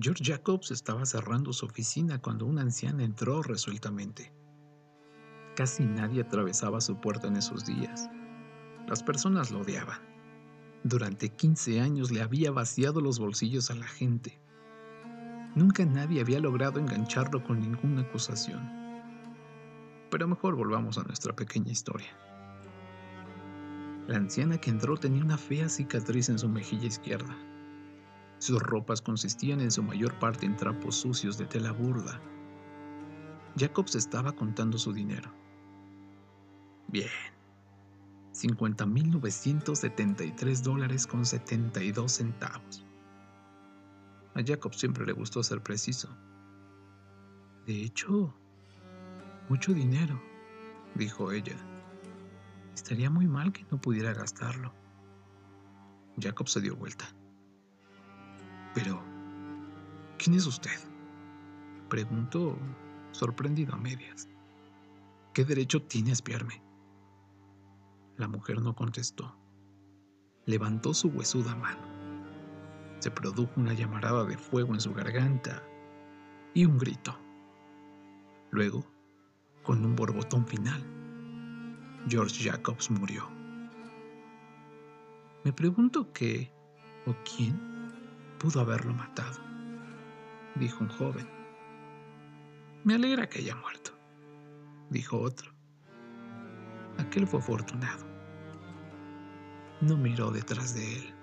George Jacobs estaba cerrando su oficina cuando una anciana entró resueltamente. Casi nadie atravesaba su puerta en esos días. Las personas lo odiaban. Durante 15 años le había vaciado los bolsillos a la gente. Nunca nadie había logrado engancharlo con ninguna acusación. Pero mejor volvamos a nuestra pequeña historia. La anciana que entró tenía una fea cicatriz en su mejilla izquierda. Sus ropas consistían en su mayor parte en trapos sucios de tela burda. Jacobs estaba contando su dinero. Bien. 50.973 dólares con 72 centavos. A Jacob siempre le gustó ser preciso. De hecho, mucho dinero, dijo ella. Estaría muy mal que no pudiera gastarlo. Jacob se dio vuelta. Pero, ¿quién es usted? Preguntó, sorprendido a medias. ¿Qué derecho tiene a espiarme? La mujer no contestó. Levantó su huesuda mano. Se produjo una llamarada de fuego en su garganta y un grito. Luego, con un borbotón final, George Jacobs murió. Me pregunto qué o quién pudo haberlo matado, dijo un joven. Me alegra que haya muerto, dijo otro. Aquel fue afortunado. No miró detrás de él.